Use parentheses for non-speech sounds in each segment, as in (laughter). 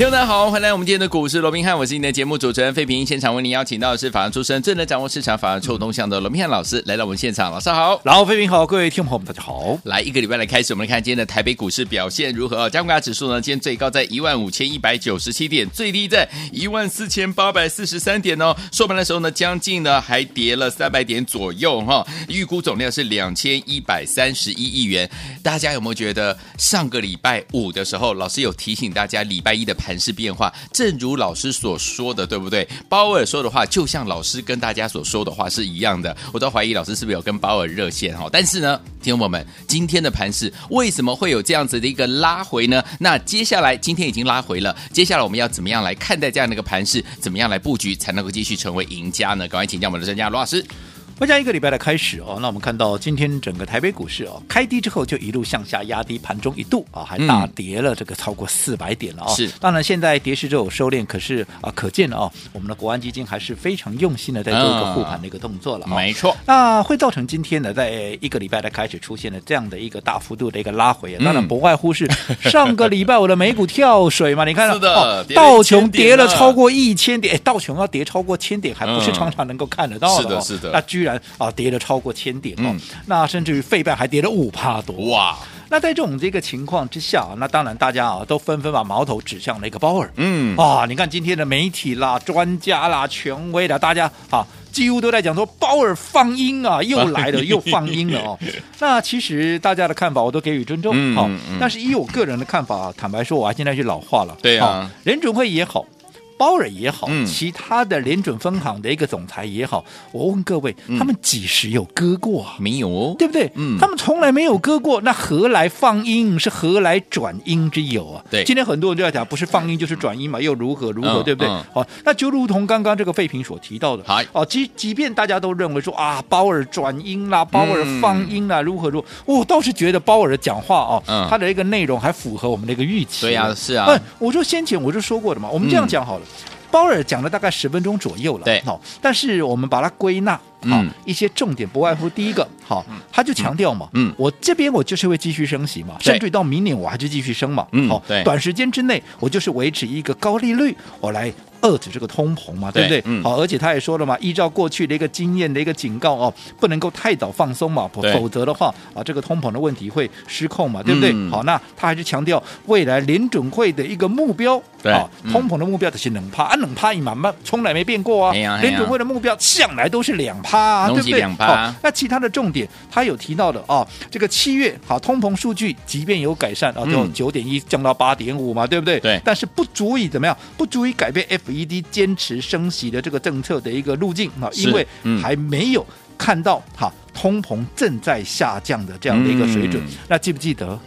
听众大家好，欢迎来我们今天的股市罗宾汉，我是你的节目主持人费平。现场为您邀请到的是法案出身、最能掌握市场法案臭动向的罗宾汉老师来到我们现场，老师好，然后费平好，各位听众朋友们大家好。来一个礼拜来开始，我们来看今天的台北股市表现如何？加权指数呢，今天最高在一万五千一百九十七点，最低在一万四千八百四十三点哦。收盘的时候呢，将近呢还跌了三百点左右哈。预估总量是两千一百三十一亿元。大家有没有觉得上个礼拜五的时候，老师有提醒大家礼拜一的盘盘势变化？正如老师所说的，对不对？鲍尔说的话，就像老师跟大家所说的话是一样的。我都怀疑老师是不是有跟鲍尔热线哈？但是呢，听众朋友们，今天的盘势为什么会有这样子的一个拉回呢？那接下来今天已经拉回了，接下来我们要怎么样来看待这样的一个盘势？怎么样来布局才能够继续成为赢家呢？赶快请教我们的专家罗老师。回家一个礼拜的开始哦，那我们看到今天整个台北股市哦，开低之后就一路向下压低，盘中一度啊还大跌了这个超过四百点了啊、哦。是，当然现在跌势就有收敛，可是啊可见哦，我们的国安基金还是非常用心的在做一个护盘的一个动作了、哦。没错，那会造成今天呢，在一个礼拜的开始出现了这样的一个大幅度的一个拉回，当然不外乎是 (laughs) 上个礼拜我的美股跳水嘛，你看，是的，哦、道琼跌了超过一千点，哎，道琼要跌超过千点，还不是常常能够看得到的、哦。是的，是的，那居然啊跌了超。过千点哦，嗯、那甚至于费半还跌了五帕多哇！那在这种这个情况之下，那当然大家啊都纷纷把矛头指向了一个鲍尔，嗯啊，你看今天的媒体啦、专家啦、权威啦，大家啊几乎都在讲说鲍尔放鹰啊，又来了，又放鹰了哦。(laughs) 那其实大家的看法我都给予尊重，好、嗯嗯，但是以我个人的看法，坦白说，我还现在是老化了，对啊，联准会也好。鲍尔也好，其他的联准分行的一个总裁也好，我问各位，嗯、他们几时有割过啊？没有哦，对不对？嗯，他们从来没有割过，那何来放音？是何来转音之有啊？对，今天很多人都在讲，不是放音就是转音嘛，又如何如何，嗯、对不对？好、嗯哦，那就如同刚刚这个废品所提到的，好，哦，即即便大家都认为说啊，鲍尔转音啦，鲍尔放音啦，如何如何，我倒是觉得鲍尔的讲话哦，嗯、他的一个内容还符合我们的一个预期。对呀、啊，是啊。哎，我说先前我就说过的嘛，我们这样讲好了。嗯鲍尔讲了大概十分钟左右了，对，好，但是我们把它归纳，好，一些重点不外乎第一个，好，他就强调嘛，嗯，我这边我就是会继续升息嘛，甚至到明年我还是继续升嘛，嗯，好，对，短时间之内我就是维持一个高利率，我来。遏制这个通膨嘛，对不对？嗯、好，而且他也说了嘛，依照过去的一个经验的一个警告哦，不能够太早放松嘛，否则的话啊，这个通膨的问题会失控嘛，对不对？嗯、好，那他还是强调未来联准会的一个目标，对啊，通膨的目标就是两趴啊，两趴一满慢，从来没变过啊。联准会的目标向来都是两趴啊，对不对？好，那其他的重点他有提到的啊，这个七月好，通膨数据即便有改善啊，就九点一降到八点五嘛，对不对？对，但是不足以怎么样，不足以改变 F。FED 坚持升息的这个政策的一个路径啊，因为还没有看到哈通膨正在下降的这样的一个水准。那记不记得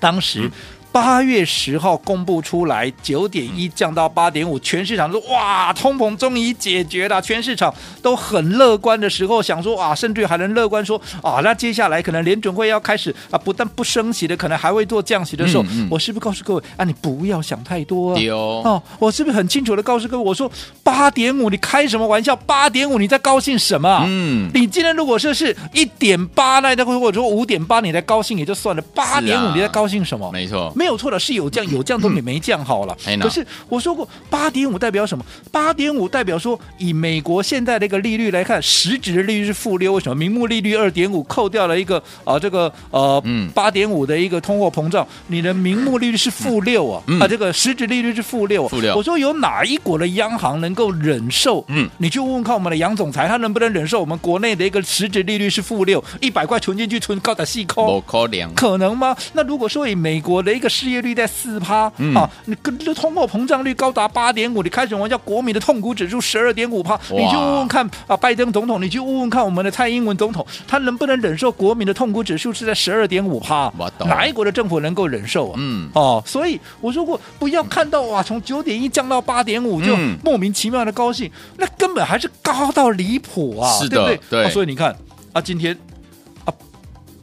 当时？八月十号公布出来，九点一降到八点五，全市场说哇，通膨终于解决了，全市场都很乐观的时候，想说啊，甚至还能乐观说啊，那接下来可能联准会要开始啊，不但不升息的，可能还会做降息的时候，嗯嗯、我是不是告诉各位啊，你不要想太多啊？哦，哦，我是不是很清楚的告诉各位，我说八点五，你开什么玩笑？八点五，你在高兴什么？嗯，你今天如果说是一点八，那或者说五点八，你在高兴也就算了，八点五你在高兴什么？没错。没有错的，是有降有降都比没降好了。可是我说过，八点五代表什么？八点五代表说，以美国现在的一个利率来看，实质的利率是负六。为什么？名目利率二点五，扣掉了一个啊，这个呃，八点五的一个通货膨胀，你的名目利率是负六啊，啊，这个实质利率是负六。负六。我说有哪一国的央行能够忍受？嗯，你去问问看我们的杨总裁，他能不能忍受我们国内的一个实质利率是负六？一百块存进去存高达细扣，可能吗？那如果说以美国的一个失业率在四趴，嗯、啊，你跟这通货膨胀率高达八点五，你开什么玩笑？国民的痛苦指数十二点五趴，你去问问看啊，拜登总统，你去问问看我们的蔡英文总统，他能不能忍受国民的痛苦指数是在十二点五趴？哪一国的政府能够忍受啊？嗯，哦，所以我说过，不要看到哇，从九点一降到八点五就莫名其妙的高兴，嗯、那根本还是高到离谱啊，是的对不对？所以你看啊，今天。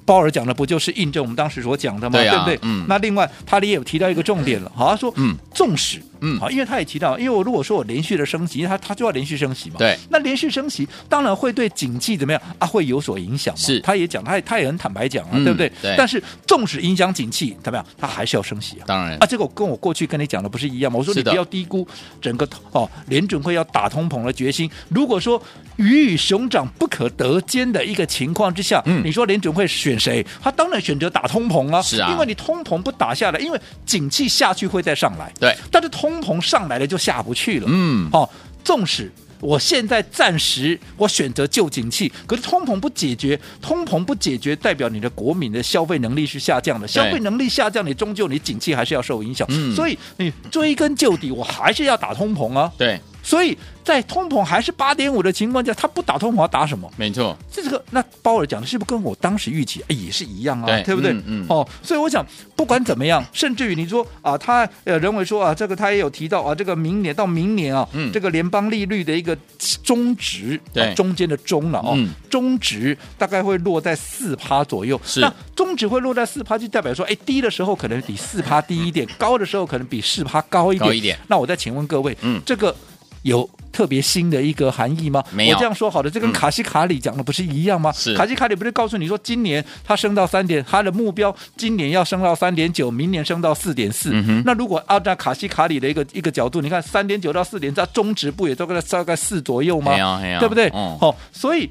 鲍尔讲的不就是印证我们当时所讲的吗？对，啊、对不对？嗯。那另外，他也有提到一个重点了，好，他说，嗯，纵使，嗯，好，因为他也提到，因为我如果说我连续的升息，他他就要连续升息嘛。对。那连续升息，当然会对景气怎么样啊？会有所影响嘛。是。他也讲，他也他也很坦白讲啊，嗯、对不对？对。但是，纵使影响景气怎么样，他还是要升息啊。当然。啊，这个跟我过去跟你讲的不是一样吗？我说你不要低估整个哦，联准会要打通膨的决心。如果说鱼与熊掌不可得兼的一个情况之下，嗯，你说联准会选谁？他当然选择打通膨啊，是啊，因为你通膨不打下来，因为景气下去会再上来，对，但是通膨上来了就下不去了，嗯，哦，纵使我现在暂时我选择救景气，可是通膨不解决，通膨不解决，代表你的国民的消费能力是下降的，消费能力下降，你终究你景气还是要受影响，嗯，所以你追根究底，我还是要打通膨啊，对。所以在通膨还是八点五的情况下，他不打通膨要打什么？没错，这个那鲍尔讲的是不是跟我当时预期也是一样啊？对，对不对？嗯，嗯哦，所以我想不管怎么样，甚至于你说啊，他呃认为说啊，这个他也有提到啊，这个明年到明年啊，嗯、这个联邦利率的一个中值，对，啊、中间的中了哦，嗯、中值大概会落在四趴左右。是，那中值会落在四趴，就代表说，哎，低的时候可能比四趴低一点，高的时候可能比四趴高一点。高一点。那我再请问各位，嗯，这个有。特别新的一个含义吗？没有。我这样说好的，这跟卡西卡里讲的不是一样吗？是、嗯。卡西卡里不是告诉你说，今年它升到三点，它的目标今年要升到三点九，明年升到四点四。那如果按照卡西卡里的一个一个角度，你看三点九到四点，它中值不也都在大概四左右吗？对不对？嗯、哦，所以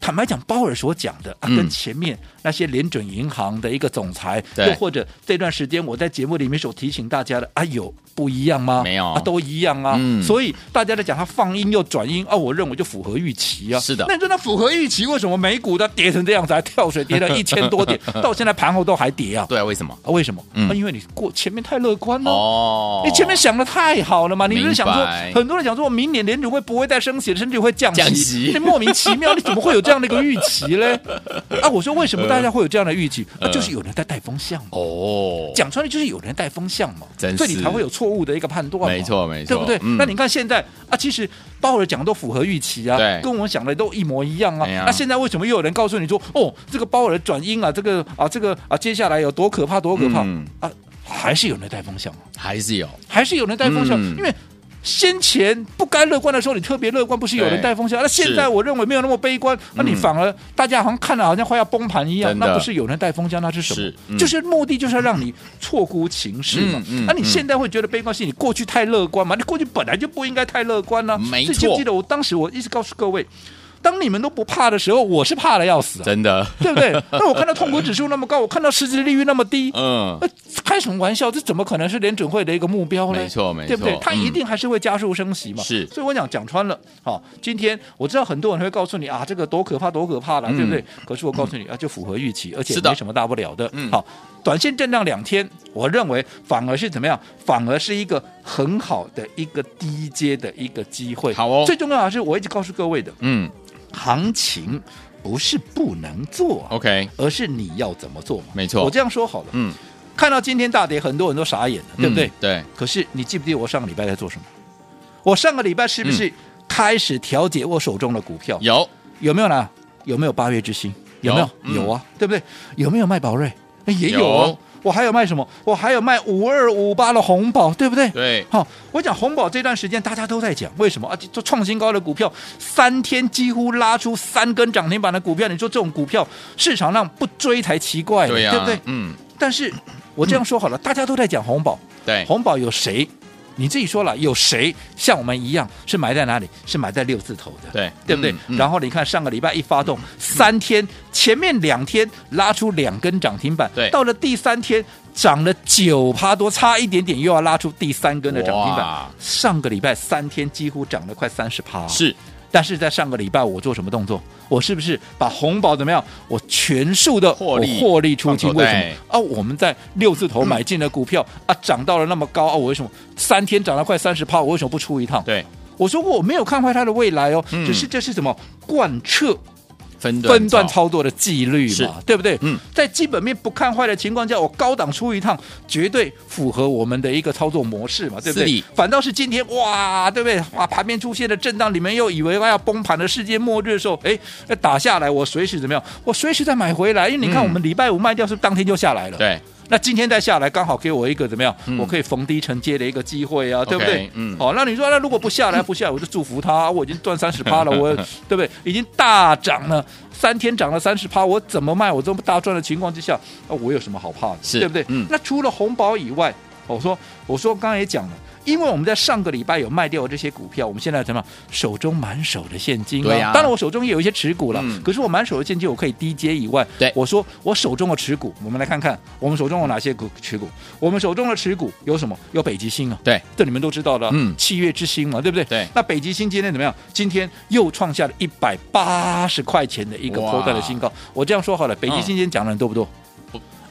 坦白讲，鲍尔所讲的、啊、跟前面那些联准银行的一个总裁，嗯、又或者这段时间我在节目里面所提醒大家的，啊有。不一样吗？没有啊，都一样啊。嗯、所以大家在讲它放鹰又转鹰啊，我认为就符合预期啊。是的。那你说它符合预期，为什么美股它跌成这样子，还跳水跌了 (laughs) 一千多点，到现在盘后都还跌啊？对啊，为什么？啊，为什么？嗯、啊，因为你过前面太乐观了。哦。你前面想的太好了嘛？你不是想说，很多人想说，明年联储会不会再升息，甚至会降息？降息。你莫名其妙，你怎么会有这样的一个预期呢？(laughs) 啊，我说为什么大家会有这样的预期？啊，就是有人在带风向嘛。哦。讲出来就是有人带风向嘛，真所以你才会有错误的一个判断。没错，没错，对不对？嗯、那你看现在啊，其实鲍尔讲的都符合预期啊，跟我们想的都一模一样啊。啊那现在为什么又有人告诉你说，哦，这个鲍尔转阴啊，这个啊，这个啊，接下来有多可怕，多可怕、嗯、啊？还是有人带风向、啊，还是有，还是有人带风向，嗯、因为。先前不该乐观的时候，你特别乐观，不是有人带风向？那现在我认为没有那么悲观，那你反而大家好像看了好像快要崩盘一样，那不是有人带风向，那是什么？就是目的就是要让你错估情势嘛。那、你现在会觉得悲观，是你过去太乐观嘛？你过去本来就不应该太乐观呢、啊。没错。记不记得我当时我一直告诉各位？当你们都不怕的时候，我是怕的要死、啊，真的，对不对？那我看到痛苦指数那么高，我看到实际利率那么低，嗯，开什么玩笑？这怎么可能是联准会的一个目标呢？没错，没错，对不对？它一定还是会加速升息嘛。是、嗯，所以我讲讲穿了，好，今天我知道很多人会告诉你啊，这个多可怕，多可怕了，嗯、对不对？可是我告诉你啊，就符合预期，而且没什么大不了的。嗯，好，短线震荡两天，我认为反而是怎么样？反而是一个很好的一个低阶的一个机会。好哦，最重要的是我一直告诉各位的，嗯。行情不是不能做，OK，而是你要怎么做嘛？没错，我这样说好了。嗯，看到今天大跌，很多人都傻眼了，对不对？嗯、对。可是你记不记得我上个礼拜在做什么？我上个礼拜是不是开始调节我手中的股票？有、嗯、有没有呢？有没有八月之星？有没有？有，啊，对不对？有没有卖宝瑞？也有、哦。有我还有卖什么？我还有卖五二五八的红宝，对不对？对。好，我讲红宝这段时间大家都在讲，为什么啊？做创新高的股票，三天几乎拉出三根涨停板的股票，你说这种股票市场上不追才奇怪，对、啊，对不对？嗯。但是我这样说好了，嗯、大家都在讲红宝，对，红宝有谁？你自己说了，有谁像我们一样是买在哪里？是买在六字头的，对，对不对？嗯、然后你看上个礼拜一发动，三天前面两天拉出两根涨停板，对，到了第三天涨了九趴多，差一点点又要拉出第三根的涨停板。上个礼拜三天几乎涨了快三十趴，是。但是在上个礼拜我做什么动作？我是不是把红宝怎么样？我全数的获利获利出清？为什么啊？我们在六字头买进的股票、嗯、啊，涨到了那么高啊，我为什么三天涨了快三十趴？我为什么不出一趟？对，我说我没有看坏它的未来哦，只、嗯、是这是什么贯彻。分段，分段操作的纪律嘛，对不对？嗯，在基本面不看坏的情况下，我高档出一趟，绝对符合我们的一个操作模式嘛，对不对？反倒是今天哇，对不对？哇，盘面出现了震荡，你们又以为要崩盘的世界末日的时候，哎，打下来，我随时怎么样？我随时再买回来，因为你看我们礼拜五卖掉，是不是当天就下来了？对。那今天再下来，刚好给我一个怎么样？嗯、我可以逢低承接的一个机会啊，对不对？嗯。好，那你说，那如果不下来，不下来，我就祝福他。我已经赚三十趴了，(laughs) 我对不对？已经大涨了三天，涨了三十趴，我怎么卖？我这么大赚的情况之下，那我有什么好怕的？对不对？嗯。那除了红宝以外，我说，我说，刚才也讲了。因为我们在上个礼拜有卖掉这些股票，我们现在怎么样？手中满手的现金啊！对呀。当然我手中也有一些持股了，嗯、可是我满手的现金我可以低接以外。对。我说我手中的持股，我们来看看我们手中有哪些股持股。我们手中的持股有什么？有北极星啊。对。这你们都知道的，嗯，七月之星嘛，对不对？对。那北极星今天怎么样？今天又创下了一百八十块钱的一个波段的新高。我这样说好了，北极星今天讲的人多不多？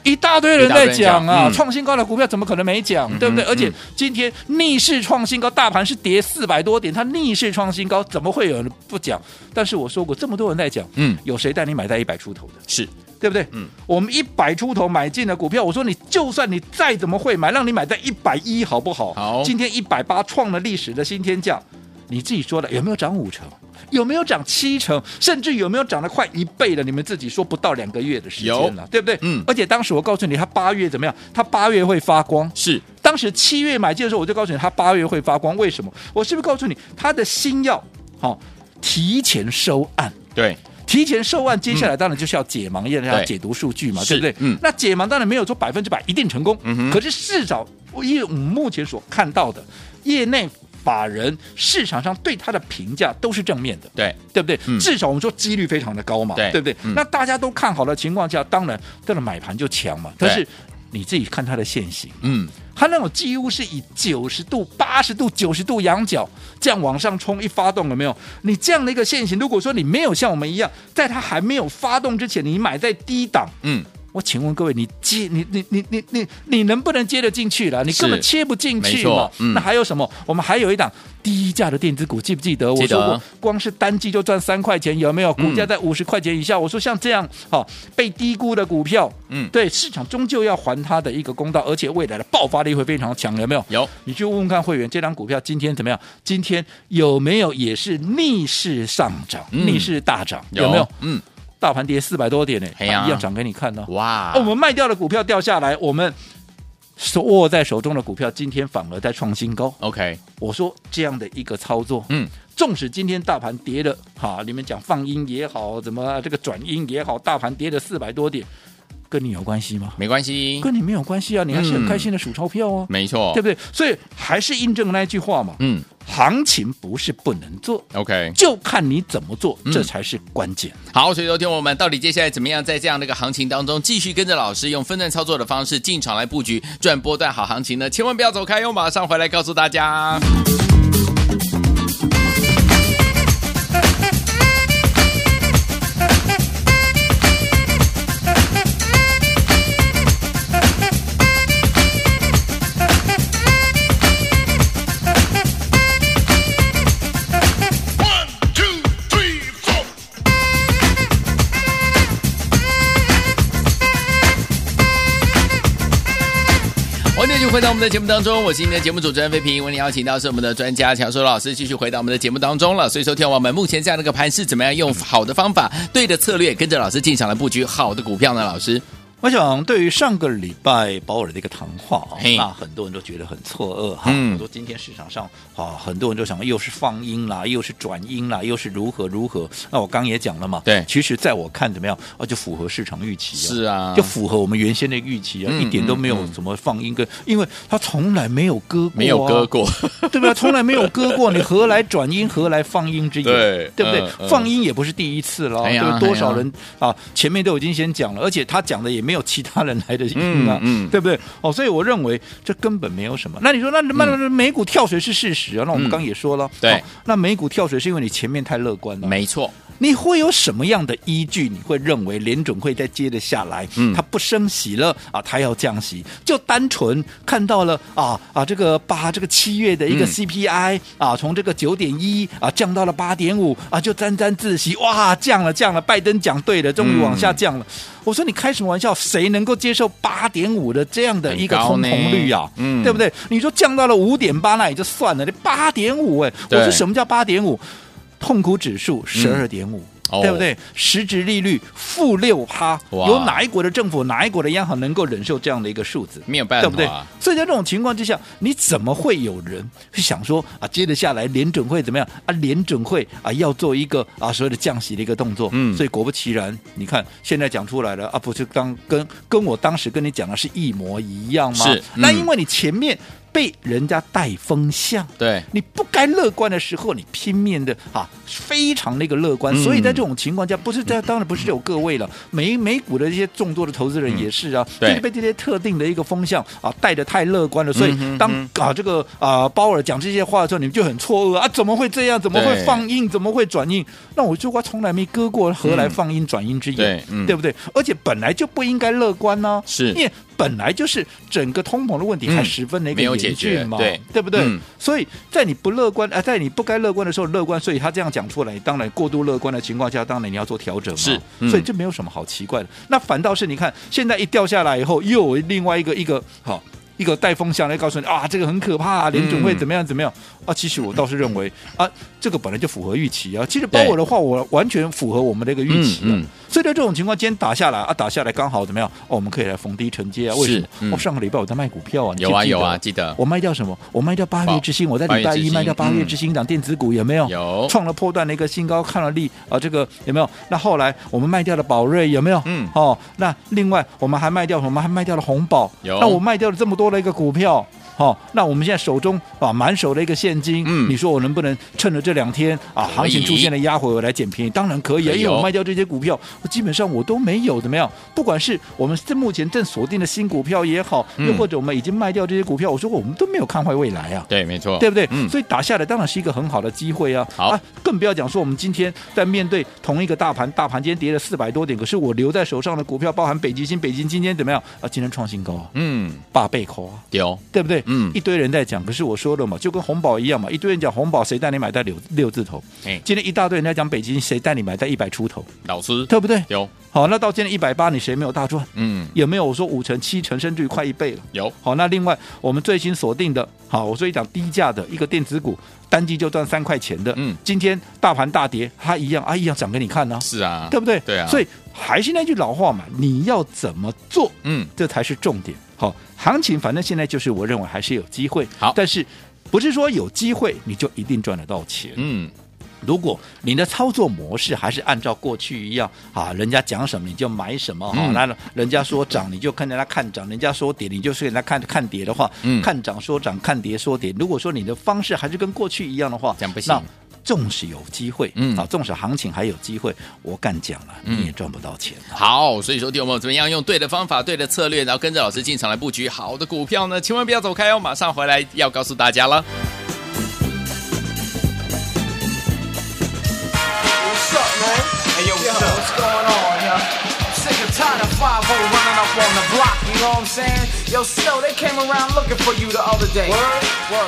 一大堆人在讲啊，创新高的股票怎么可能没讲，嗯、对不对？而且今天逆势创新高，大盘是跌四百多点，它逆势创新高，怎么会有人不讲？但是我说过，这么多人在讲，嗯，有谁带你买在一百出头的？是对不对？嗯，我们一百出头买进的股票，我说你就算你再怎么会买，让你买在一百一好不好？好，今天一百八创了历史的新天价，你自己说的有没有涨五成？有没有涨七成，甚至有没有涨得快一倍的？你们自己说，不到两个月的时间了，对不对？嗯。而且当时我告诉你，他八月怎么样？他八月会发光。是。当时七月买进的时候，我就告诉你，他八月会发光。为什么？我是不是告诉你，他的新药好、哦、提前收案？对，提前收案，接下来当然就是要解盲，要、嗯、要解读数据嘛，对不对？嗯。那解盲当然没有说百分之百一定成功。可是至少以我们目前所看到的业内。法人市场上对他的评价都是正面的，对对不对？嗯、至少我们说几率非常的高嘛，对，对不对？嗯、那大家都看好的情况下，当然这个买盘就强嘛。但是你自己看它的线型，嗯，它那种几乎是以九十度、八十度、九十度仰角这样往上冲，一发动了没有？你这样的一个线型，如果说你没有像我们一样，在它还没有发动之前，你买在低档，嗯。我请问各位，你接你你你你你你能不能接得进去了？你根本切不进去嘛。嗯、那还有什么？我们还有一档低价的电子股，记不记得？记得。我说过，光是单季就赚三块钱，有没有？股价在五十块钱以下。嗯、我说像这样好被低估的股票，嗯，对，市场终究要还它的一个公道，而且未来的爆发力会非常强，有没有？有。你去问问看会员，这档股票今天怎么样？今天有没有也是逆势上涨，嗯、逆势大涨？有没有？嗯。大盘跌四百多点呢，一样涨给你看呢。哇！我们卖掉的股票掉下来，我们手握在手中的股票今天反而在创新高。OK，我说这样的一个操作，嗯，纵使今天大盘跌了，哈，你们讲放阴也好，怎么这个转阴也好，大盘跌了四百多点。跟你有关系吗？没关系，跟你没有关系啊！你还是很开心的数钞票哦、啊嗯。没错，对不对？所以还是印证那句话嘛。嗯，行情不是不能做，OK，就看你怎么做，这才是关键。嗯、好，所以昨天我们到底接下来怎么样，在这样的一个行情当中，继续跟着老师用分段操作的方式进场来布局赚波段好行情呢？千万不要走开，我马上回来告诉大家。回到我们的节目当中，我是今天的节目主持人飞平，为您邀请到是我们的专家强叔老师，继续回到我们的节目当中了。所以说，听我们目前这样的一个盘势，怎么样用好的方法、对的策略，跟着老师进场来布局好的股票呢？老师。我想，对于上个礼拜保尔的一个谈话啊，那很多人都觉得很错愕哈。很多今天市场上啊，很多人都想，又是放音啦，又是转音啦，又是如何如何。那我刚也讲了嘛，对，其实在我看怎么样啊，就符合市场预期，啊是啊，就符合我们原先的预期啊，一点都没有什么放音跟，因为他从来没有割过，没有割过，(laughs) 对不对？从来没有割过，你何来转音，何来放音之言？对，对不对？放音也不是第一次了，对，多少人啊，前面都已经先讲了，而且他讲的也没。没有其他人来的赢啊，嗯，对不对？哦，所以我认为这根本没有什么。那你说那那那美股跳水是事实啊？那我们刚也说了，对，那美股跳水是因为你前面太乐观了，没错。你会有什么样的依据？你会认为联准会再接着下来，嗯，它不升息了啊，它要降息，就单纯看到了啊啊这个八这个七月的一个 CPI、嗯、啊，从这个九点一啊降到了八点五啊，就沾沾自喜，哇，降了降了，拜登讲对了，终于往下降了。嗯、我说你开什么玩笑？谁能够接受八点五的这样的一个通膨率啊？嗯，对不对？你说降到了五点八，那也就算了，你八点五哎，我说什么叫八点五？痛苦指数十二点五，对不对？实质利率负六趴，有哪一国的政府、哪一国的央行能够忍受这样的一个数字？没有办法，对不对？所以在这种情况之下，你怎么会有人去想说啊，接着下来联准会怎么样啊？联准会啊要做一个啊所谓的降息的一个动作。嗯，所以果不其然，你看现在讲出来了啊，不是当跟跟我当时跟你讲的是一模一样吗？是，嗯、那因为你前面。被人家带风向，对，你不该乐观的时候，你拼命的啊，非常那个乐观。嗯、所以在这种情况下，不是在当然不是有各位了，美美股的这些众多的投资人也是啊，就是，被这些特定的一个风向啊带的太乐观了。所以当啊这个啊鲍尔讲这些话的时候，你们就很错愕啊，怎么会这样？怎么会放映？怎么会转鹰？那我就话从来没割过，何来放映转鹰之言？对，不对？而且本来就不应该乐观呢、啊，是，因为本来就是整个通膨的问题还十分的一个严峻嘛，对对不对？嗯、所以在你不乐观啊，在你不该乐观的时候乐观，所以他这样讲出来，当然过度乐观的情况下，当然你要做调整嘛。是，嗯、所以这没有什么好奇怪的。那反倒是你看，现在一掉下来以后，又有另外一个一个好一个带风向来告诉你啊，这个很可怕，联准会怎么样怎么样。嗯啊，其实我倒是认为啊，这个本来就符合预期啊。其实包我的话，我完全符合我们的一个预期。嗯，所以在这种情况，今天打下来啊，打下来刚好怎么样？哦，我们可以来逢低承接啊。为什么？我上个礼拜我在卖股票啊，有啊有啊，记得我卖掉什么？我卖掉八月之星，我在礼拜一卖掉八月之星涨电子股有没有？有，创了破断的一个新高，看了利啊，这个有没有？那后来我们卖掉了宝瑞有没有？嗯，哦，那另外我们还卖掉什么？我们还卖掉了红宝。有，那我卖掉了这么多的一个股票。好、哦，那我们现在手中啊满手的一个现金，嗯，你说我能不能趁着这两天啊行情出现了压回，我来捡便宜？当然可以啊，因为我卖掉这些股票，我基本上我都没有怎么样。不管是我们这目前正锁定的新股票也好，又或者我们已经卖掉这些股票，我说过我们都没有看坏未来啊。对，没错，对不对？嗯，所以打下来当然是一个很好的机会啊。好啊，更不要讲说我们今天在面对同一个大盘，大盘今天跌了四百多点，可是我留在手上的股票，包含北极星，北极星今天怎么样啊？今天创新高啊，嗯，八倍扣啊，丢，对不对？嗯，一堆人在。讲，可是我说了嘛，就跟红宝一样嘛，一堆人讲红宝，谁带你买在六六字头？哎，今天一大堆人在讲北京，谁带你买在一百出头？老师，对不对？有。好，那到今天一百八，你谁没有大赚？嗯，有没有？我说五成、七成，甚至于快一倍了。有。好，那另外我们最新锁定的，好，我说一档低价的一个电子股，单季就赚三块钱的。嗯，今天大盘大跌，它一样啊，一样涨给你看呢。是啊，对不对？对啊。所以还是那句老话嘛，你要怎么做？嗯，这才是重点。好，行情反正现在就是我认为还是有机会。好，但是。不是说有机会你就一定赚得到钱。嗯，如果你的操作模式还是按照过去一样啊，人家讲什么你就买什么哈，那、嗯、人家说涨你就跟着他看涨，人家说跌你就跟着他看看跌的话，嗯，看涨说涨，看跌说跌。如果说你的方式还是跟过去一样的话，讲不行。纵使有机会，嗯，啊，纵使行情还有机会，我敢讲了，你也赚不到钱。好，所以说，弟兄们怎么样用对的方法、对的策略，然后跟着老师进场来布局好的股票呢？千万不要走开哦，马上回来要告诉大家了。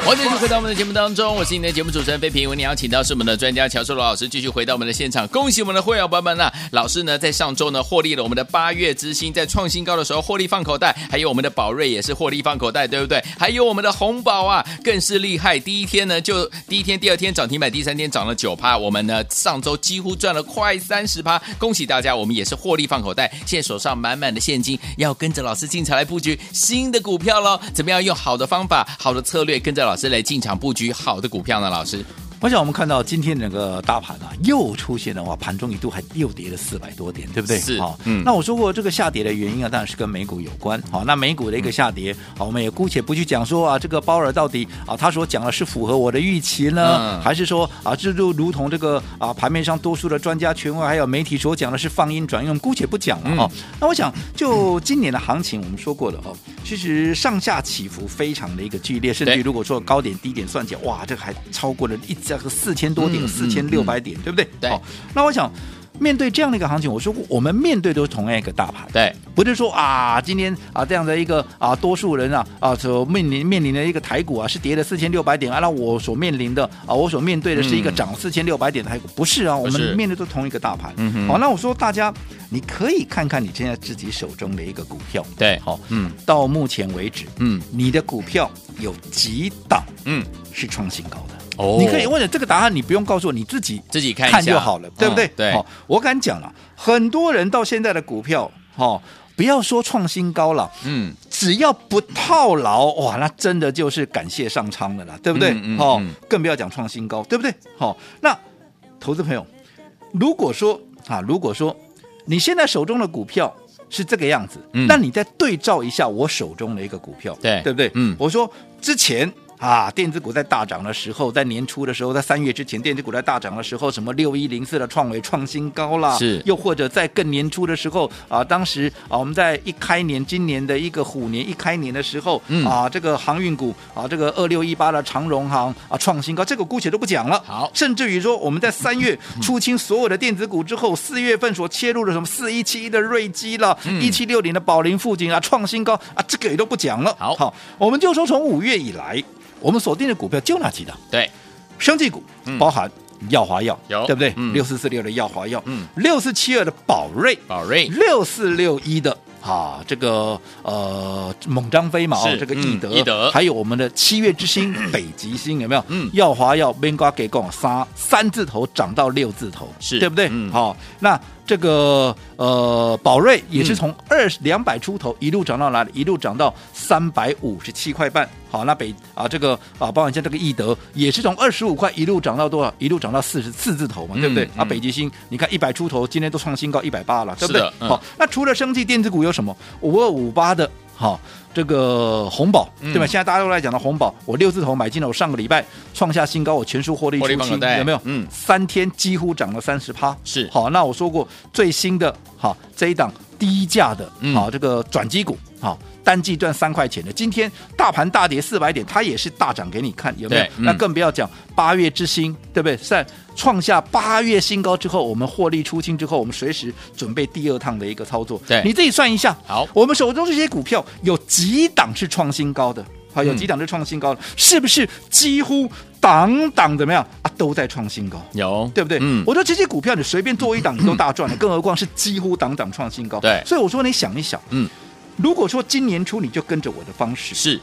欢迎继续回到我们的节目当中，我是你的节目主持人飞平。为你邀请到是我们的专家乔硕罗老师，继续回到我们的现场。恭喜我们的会员朋友们啊！老师呢在上周呢获利了我们的八月之星，在创新高的时候获利放口袋，还有我们的宝瑞也是获利放口袋，对不对？还有我们的红宝啊，更是厉害。第一天呢就第一天、第二天涨停板，第三天涨了九趴。我们呢上周几乎赚了快三十趴，恭喜大家！我们也是获利放口袋，现在手上满满的现金，要跟着老师进场来布局新的股票喽。怎么样用好的方法、好的策略，跟着老师来进场布局好的股票呢？老师，我想我们看到今天整个大盘啊，又出现的话，盘中一度还又跌了四百多点，对不对？是，好，嗯。那我说过这个下跌的原因啊，当然是跟美股有关。好，那美股的一个下跌，好，我们也姑且不去讲说啊，这个鲍尔到底啊，他所讲的是符合我的预期呢，还是说啊，这就如同这个啊，盘面上多数的专家权威还有媒体所讲的是放鹰转用，姑且不讲了哈。那我想就今年的行情，我们说过了哦，其实上下起伏非常的一个剧烈，甚至于如果说高点低点算起来，哇，这个还超过了一这个四千多点，四千六百点，对不对？对。好，那我想面对这样的一个行情，我说过，我们面对都是同样一个大盘，对，不是说啊，今天啊这样的一个啊多数人啊啊所面临面临的一个台股啊是跌了四千六百点啊，那我所面临的啊我所面对的是一个涨四千六百点的台股，不是啊，我们面对都同一个大盘。嗯好，那我说大家。你可以看看你现在自己手中的一个股票，对，好，嗯，到目前为止，嗯，你的股票有几档，嗯，是创新高的哦。你可以问了这个答案，你不用告诉我，你自己自己看看就好了，对不对？对，哦，我敢讲了，很多人到现在的股票，哦，不要说创新高了，嗯，只要不套牢，哇，那真的就是感谢上苍了啦，对不对？哦，更不要讲创新高，对不对？好，那投资朋友，如果说啊，如果说。你现在手中的股票是这个样子，那、嗯、你再对照一下我手中的一个股票，对对不对？嗯，我说之前。啊，电子股在大涨的时候，在年初的时候，在三月之前，电子股在大涨的时候，什么六一零四的创维创新高啦，是，又或者在更年初的时候，啊，当时啊，我们在一开年，今年的一个虎年一开年的时候，嗯、啊，这个航运股啊，这个二六一八的长荣航啊创新高，这个姑且都不讲了。好，甚至于说我们在三月出清所有的电子股之后，四月份所切入的什么四一七一的瑞基了，一七六零的宝林附近啊创新高啊，这个也都不讲了。好，好，我们就说从五月以来。我们锁定的股票就那几档，对，生技股包含药华药，有对不对？六四四六的药华药，嗯，六四七二的宝瑞，宝瑞，六四六一的啊，这个呃猛张飞嘛，哦，这个易德，易德，还有我们的七月之星 (clears throat) 北极星，有没有？嗯，药华药边瓜给共三三字头涨到六字头，是对不对？好，那。这个呃，宝瑞也是从二两百出头一路涨到哪里？一路涨到三百五十七块半。好，那北啊，这个啊，包括像这个易德也是从二十五块一路涨到多少？一路涨到四十四字头嘛，对不对？嗯、啊，北极星你看一百出头，今天都创新高一百八了，对不对？嗯、好，那除了生技电子股有什么？五二五八的。好，这个红宝对吧？现在大家都来讲的红宝，我六字头买进了，我上个礼拜创下新高，我全数获利出清，有没有？嗯，三天几乎涨了三十趴。是，好，那我说过最新的，好这一档低价的，好这个转机股，好。单季赚三块钱的，今天大盘大跌四百点，它也是大涨给你看，有没有？嗯、那更不要讲八月之星，对不对？在创下八月新高之后，我们获利出清之后，我们随时准备第二趟的一个操作。对，你自己算一下。好，我们手中这些股票有几档是创新高的？好，有几档是创新高是不是几乎档档怎么样啊？都在创新高，有对不对？嗯，我说这些股票你随便做一档你都大赚了，嗯、更何况是几乎档档创新高。对，所以我说你想一想，嗯。如果说今年初你就跟着我的方式，是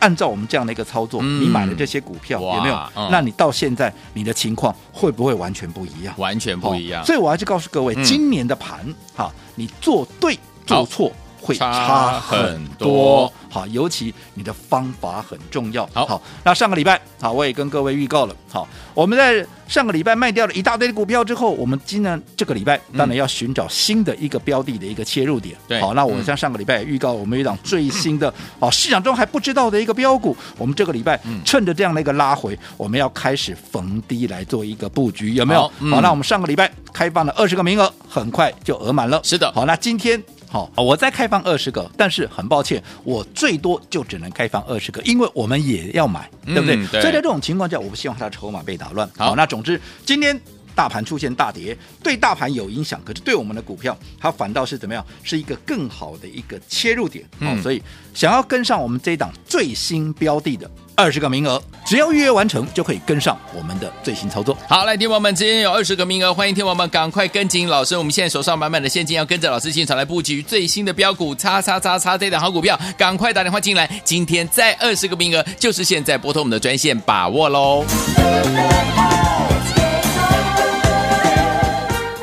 按照我们这样的一个操作，嗯、你买了这些股票有没有？嗯、那你到现在你的情况会不会完全不一样？完全不一样。所以我还是告诉各位，嗯、今年的盘哈，你做对做错会差很多。好，尤其你的方法很重要。好，好，那上个礼拜，好，我也跟各位预告了。好，我们在上个礼拜卖掉了一大堆的股票之后，我们今年这个礼拜当然要寻找新的一个标的的一个切入点。对，好，那我们像上个礼拜也预告，我们有一档最新的，好，市场中还不知道的一个标股，我们这个礼拜趁着这样的一个拉回，我们要开始逢低来做一个布局，有没有？好，好，那我们上个礼拜开放了二十个名额，很快就额满了。是的，好，那今天。好，我再开放二十个，但是很抱歉，我最多就只能开放二十个，因为我们也要买，对不对？嗯、对，所以在这种情况下，我不希望他的筹码被打乱。好，好，那总之今天大盘出现大跌，对大盘有影响，可是对我们的股票，它反倒是怎么样？是一个更好的一个切入点。好，嗯、所以想要跟上我们这一档最新标的的。二十个名额，只要预约完成就可以跟上我们的最新操作。好，来，听友们，今天有二十个名额，欢迎听友们赶快跟紧老师。我们现在手上满满的现金，要跟着老师进场来布局最新的标股，叉叉叉叉这档好股票，赶快打电话进来。今天再二十个名额，就是现在拨通我们的专线，把握喽。